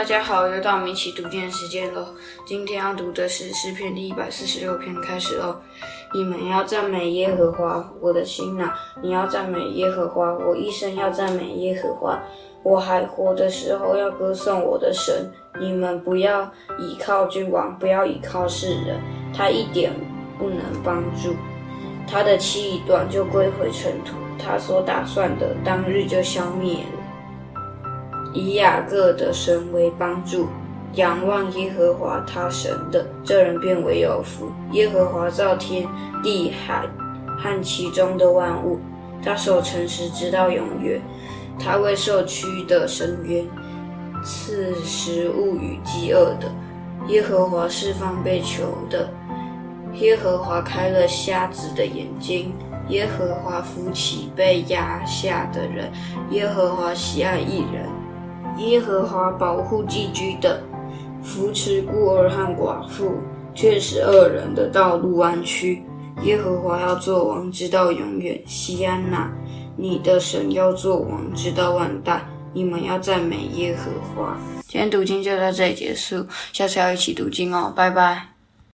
大家好，又到我们一起读经时间喽。今天要读的是诗篇第一百四十六篇，开始哦。你们要赞美耶和华，我的心哪，你要赞美耶和华，我一生要赞美耶和华。我还活的时候要歌颂我的神。你们不要倚靠君王，不要倚靠世人，他一点不能帮助。他的气一断就归回尘土，他所打算的当日就消灭。以雅各的神为帮助，仰望耶和华他神的，这人便为有福。耶和华造天地海和其中的万物，他守诚实直到永远。他为受屈的伸冤，赐食物与饥饿的。耶和华释放被囚的，耶和华开了瞎子的眼睛，耶和华扶起被压下的人，耶和华喜爱义人，耶和华保护寄居的，扶持孤儿和寡妇，确实恶人的道路弯曲。耶和华要做王直到永远，西安娜。你的神要做王，直到万代。你们要赞美耶和华。今天读经就到这里结束，下次要一起读经哦，拜拜。